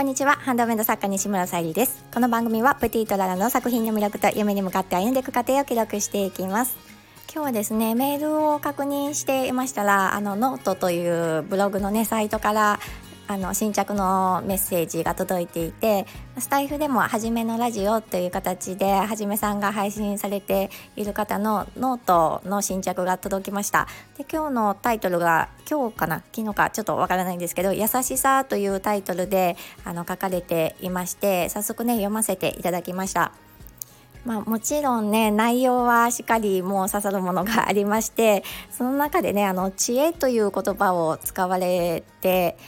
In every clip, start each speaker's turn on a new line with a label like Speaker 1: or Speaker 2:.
Speaker 1: こんにちは。ハンドメイド作家西村さゆりです。この番組はプティとララの作品の魅力と夢に向かって歩んでいく過程を記録していきます。今日はですねメールを確認していましたらあのノートというブログのねサイトからあの新着のメッセージが届いていてスタイフでも「はじめのラジオ」という形ではじめさんが配信されている方のノートの新着が届きました。で今日のタイトルが今日かな？昨日かちょっとわからないんですけど「優しさ」というタイトルであの書かれていまして早速ね読ませていただきました。まあ、もちろんね内容はしっかりもう刺さるものがありましてその中でねあの知恵という言葉を使われて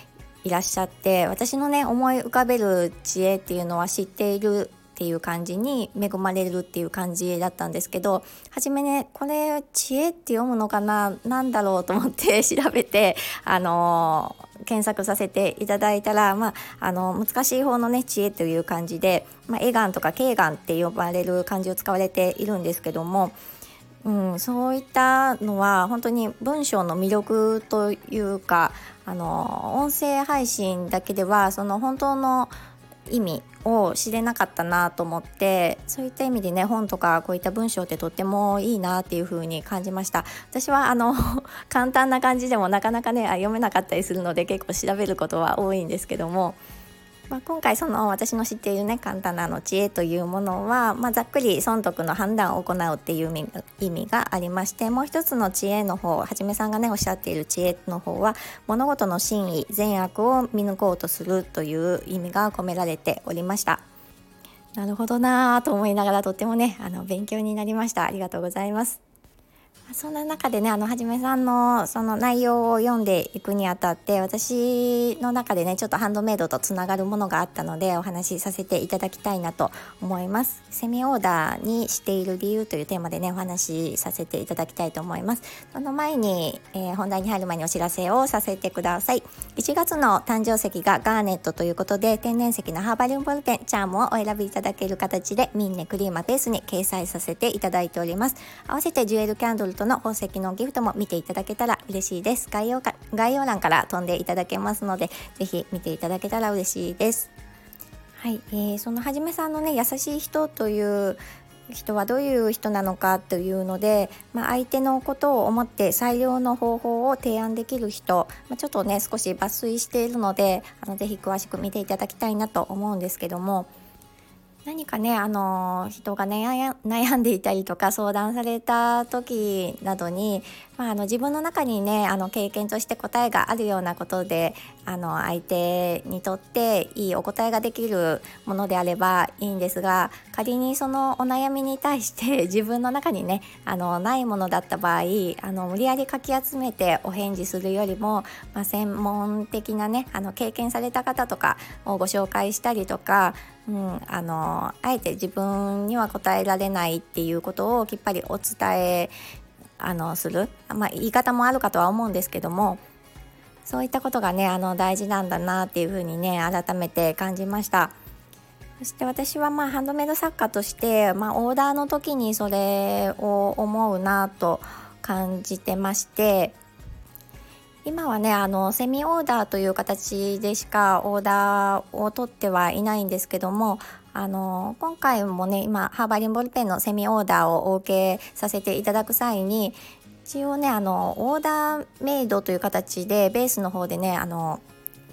Speaker 1: いらっしゃって私のね思い浮かべる知恵っていうのは知っているっていう感じに恵まれるっていう感じだったんですけど初めねこれ知恵って読むのかな何だろうと思って 調べてあのー、検索させていただいたら、まあ、あの難しい方のね知恵という感じで、まあ、エガンとかケーガンって呼ばれる漢字を使われているんですけどもうん、そういったのは本当に文章の魅力というかあの音声配信だけではその本当の意味を知れなかったなと思ってそういった意味でね本とかこういった文章ってとってもいいなっていう風に感じました。私はあの 簡単な感じでもなかなかね読めなかったりするので結構調べることは多いんですけども。まあ、今回その私の知っているね簡単なの知恵というものは、まあ、ざっくり損得の判断を行うっていう意味がありましてもう一つの知恵の方はじめさんがねおっしゃっている知恵の方は物事の真意善悪を見抜こうとするという意味が込められておりました。なるほどなぁと思いながらとってもねあの勉強になりましたありがとうございますそんな中でねあのはじめさんのその内容を読んでいくにあたって私の中でねちょっとハンドメイドとつながるものがあったのでお話しさせていただきたいなと思います。セミオーダーにしている理由というテーマでねお話しさせていただきたいと思います。その前に、えー、本題に入る前にお知らせをさせてください。1月の誕生石がガーネットということで天然石のハーバリウムボルペンチャームをお選びいただける形でミンネクリーマベースに掲載させていただいております。合わせてジュエルキャンドルとの宝石のギフトも見ていただけたら嬉しいです。概要か概要欄から飛んでいただけますのでぜひ見ていただけたら嬉しいです。はい、えー、そのはじめさんのね優しい人という人はどういう人なのかというので、まあ、相手のことを思って最良の方法を提案できる人、まあ、ちょっとね少し抜粋しているのであのぜひ詳しく見ていただきたいなと思うんですけども。何かねあの人が、ね、悩んでいたりとか相談された時などに、まあ、あの自分の中にねあの経験として答えがあるようなことであの相手にとっていいお答えができるものであればいいんですが仮にそのお悩みに対して 自分の中にねあのないものだった場合あの無理やりかき集めてお返事するよりも、まあ、専門的なねあの経験された方とかをご紹介したりとかうん、あのあえて自分には答えられないっていうことをきっぱりお伝えあのする、まあ、言い方もあるかとは思うんですけどもそういったことがねあの大事なんだなっていうふうにね改めて感じました。そして私はまあハンドメイド作家として、まあ、オーダーの時にそれを思うなと感じてまして今はねあのセミオーダーという形でしかオーダーを取ってはいないんですけどもあの今回もね今ハーバリンボールペンのセミオーダーをお受けさせていただく際に一応ねあのオーダーメイドという形でベースの方でねあの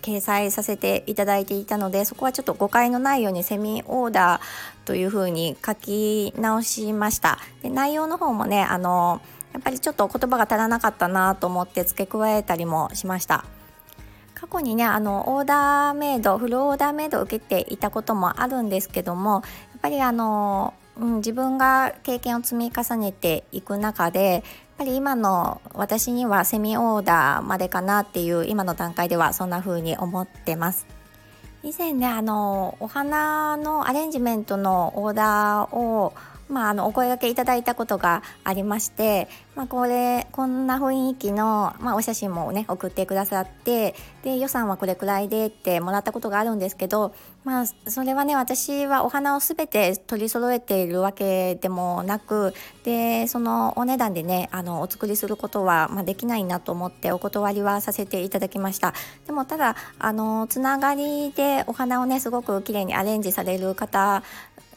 Speaker 1: 掲載させていただいていたのでそこはちょっと誤解のないようにセミオーダーというふうに書き直しました。で内容の方もねあのやっぱりちょっと言葉が足らなかったなと思って付け加えたりもしました。過去にねあのオーダーメイドフルオーダーメイドを受けていたこともあるんですけどもやっぱりあの、うん、自分が経験を積み重ねていく中でやっぱり今の私にはセミオーダーまでかなっていう今の段階ではそんな風に思ってます。以前ねあのお花のアレンジメントのオーダーをまあ、あのお声がけいただいたことがありまして、まあ、これこんな雰囲気の、まあ、お写真もね送ってくださってで予算はこれくらいでってもらったことがあるんですけど、まあ、それはね私はお花を全て取り揃えているわけでもなくでそのお値段でねあのお作りすることは、まあ、できないなと思ってお断りはさせていただきました。でもただあのつながりでお花をねすごく綺麗にアレンジされる方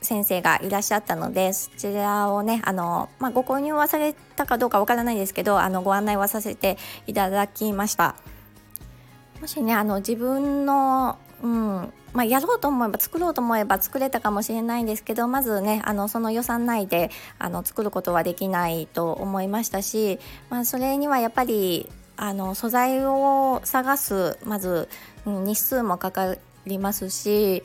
Speaker 1: 先生がいらっしゃったのでそちらをねあの、まあ、ご購入はされたかどうかわからないですけどあのご案内はさせていただきました。もしねあの自分の、うんまあ、やろうと思えば作ろうと思えば作れたかもしれないんですけどまずねあのその予算内であの作ることはできないと思いましたし、まあ、それにはやっぱりあの素材を探すまず、うん、日数もかかりますし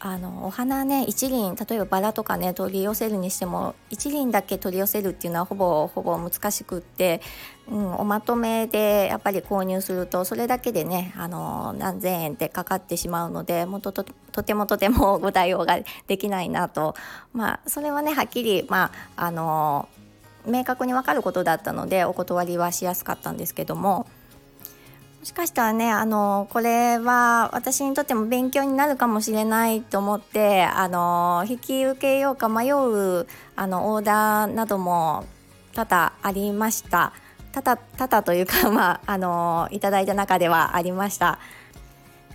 Speaker 1: あのお花ね一輪例えばバラとかね取り寄せるにしても一輪だけ取り寄せるっていうのはほぼほぼ難しくって、うん、おまとめでやっぱり購入するとそれだけでねあの何千円ってかかってしまうのでもとととてもとても ご対応ができないなとまあそれはねはっきりまああの明確に分かることだったのでお断りはしやすかったんですけども。もしかしたらねあのこれは私にとっても勉強になるかもしれないと思ってあの引き受けようか迷うあのオーダーなども多々ありました。多々多々というか まああのいただいた中ではありました。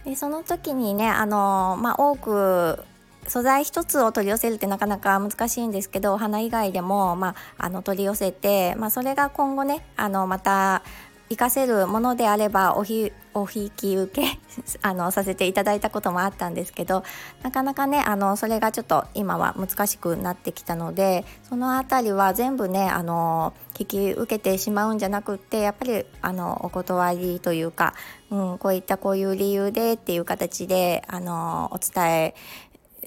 Speaker 1: でその時にねあの、まあ、多く素材一つを取り寄せるってなかなか難しいんですけどお花以外でも、まあ、あの取り寄せて、まあ、それが今後ねあのまた活かせるものであればおひお引き受け あのさせていただいたこともあったんですけどなかなかねあのそれがちょっと今は難しくなってきたのでその辺りは全部ねあの引き受けてしまうんじゃなくってやっぱりあのお断りというか、うん、こういったこういう理由でっていう形であのお伝え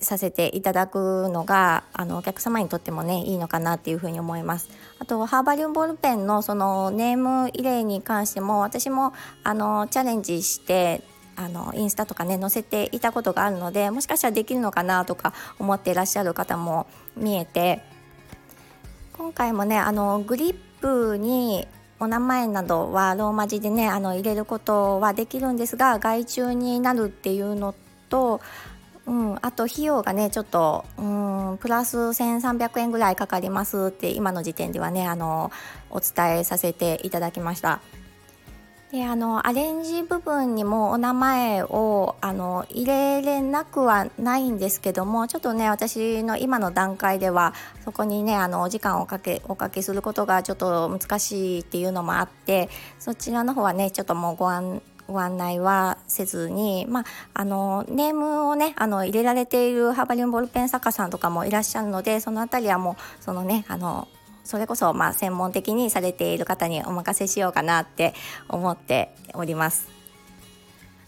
Speaker 1: させていただくのがあのお客様にとってもねいいのかなっていうふうに思います。あとハーバリウムボールペンのそのネーム入れに関しても私もあのチャレンジしてあのインスタとかね載せていたことがあるのでもしかしたらできるのかなとか思っていらっしゃる方も見えて今回もねあのグリップにお名前などはローマ字でねあの入れることはできるんですが外注になるっていうのとうん、あと費用がねちょっとうんプラス1300円ぐらいかかりますって今の時点ではねあのお伝えさせていただきました。であのアレンジ部分にもお名前をあの入れれなくはないんですけどもちょっとね私の今の段階ではそこにねあのお時間をかけおかけすることがちょっと難しいっていうのもあってそちらの方はねちょっともうご案ご案内はせずに、まあ、あのネームをねあの入れられているハーバリウムボールペン作家さんとかもいらっしゃるのでその辺りはもうそのねあのそれこそまあ専門的にされている方にお任せしようかなって思っております。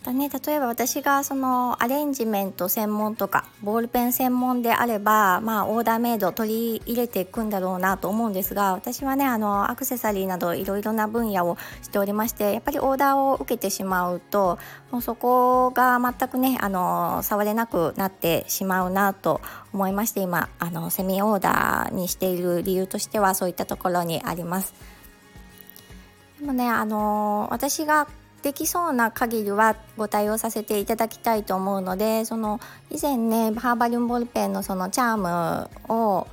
Speaker 1: だね、例えば私がそのアレンジメント専門とかボールペン専門であれば、まあ、オーダーメイド取り入れていくんだろうなと思うんですが私はねあのアクセサリーなどいろいろな分野をしておりましてやっぱりオーダーを受けてしまうともうそこが全くねあの触れなくなってしまうなと思いまして今あのセミオーダーにしている理由としてはそういったところにあります。でもねあの私ができそうな限りはご対応させていただきたいと思うのでその以前ねハーバリュンボールペンのそのチャームを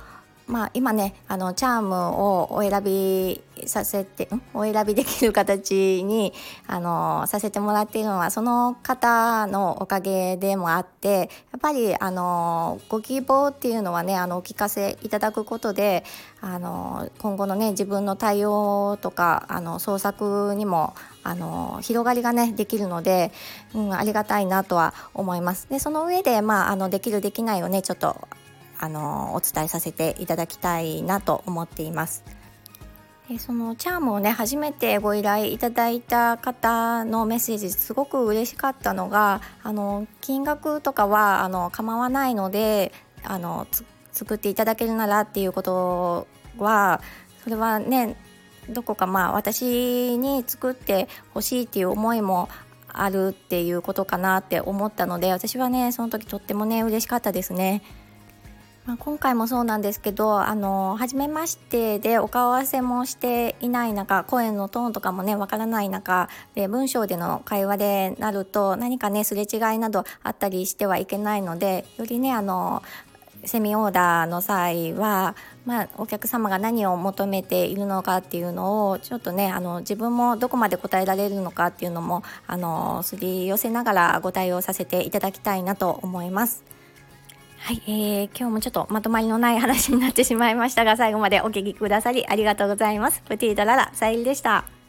Speaker 1: まあ、今ねあのチャームをお選びさせてお選びできる形にあのさせてもらっているのはその方のおかげでもあってやっぱりあのご希望っていうのはねあのお聞かせいただくことであの今後のね自分の対応とかあの創作にもあの広がりがねできるので、うん、ありがたいなとは思います。でその上で、まあ、あのできるできないをねちょっとあのお伝えさせていただきたいなと思っています。でそのチャームをね初めてご依頼いただいた方のメッセージすごく嬉しかったのがあの金額とかはあの構わないのであの作っていただけるならっていうことはそれはねどこかまあ私に作ってほしいっていう思いもあるっていうことかなって思ったので私はねその時とってもね嬉しかったですね。まあ、今回もそうなんですけどあの初めましてでお顔合わせもしていない中声のトーンとかもねわからない中で文章での会話でなると何かねすれ違いなどあったりしてはいけないのでよりねあのセミオーダーの際は、まあ、お客様が何を求めているのかっていうのをちょっとねあの自分もどこまで答えられるのかっていうのもあのすり寄せながらご対応させていただきたいなと思います。はい、えー、今日もちょっとまとまりのない話になってしまいましたが最後までお聞きくださりありがとうございます。プティードララさゆりでした。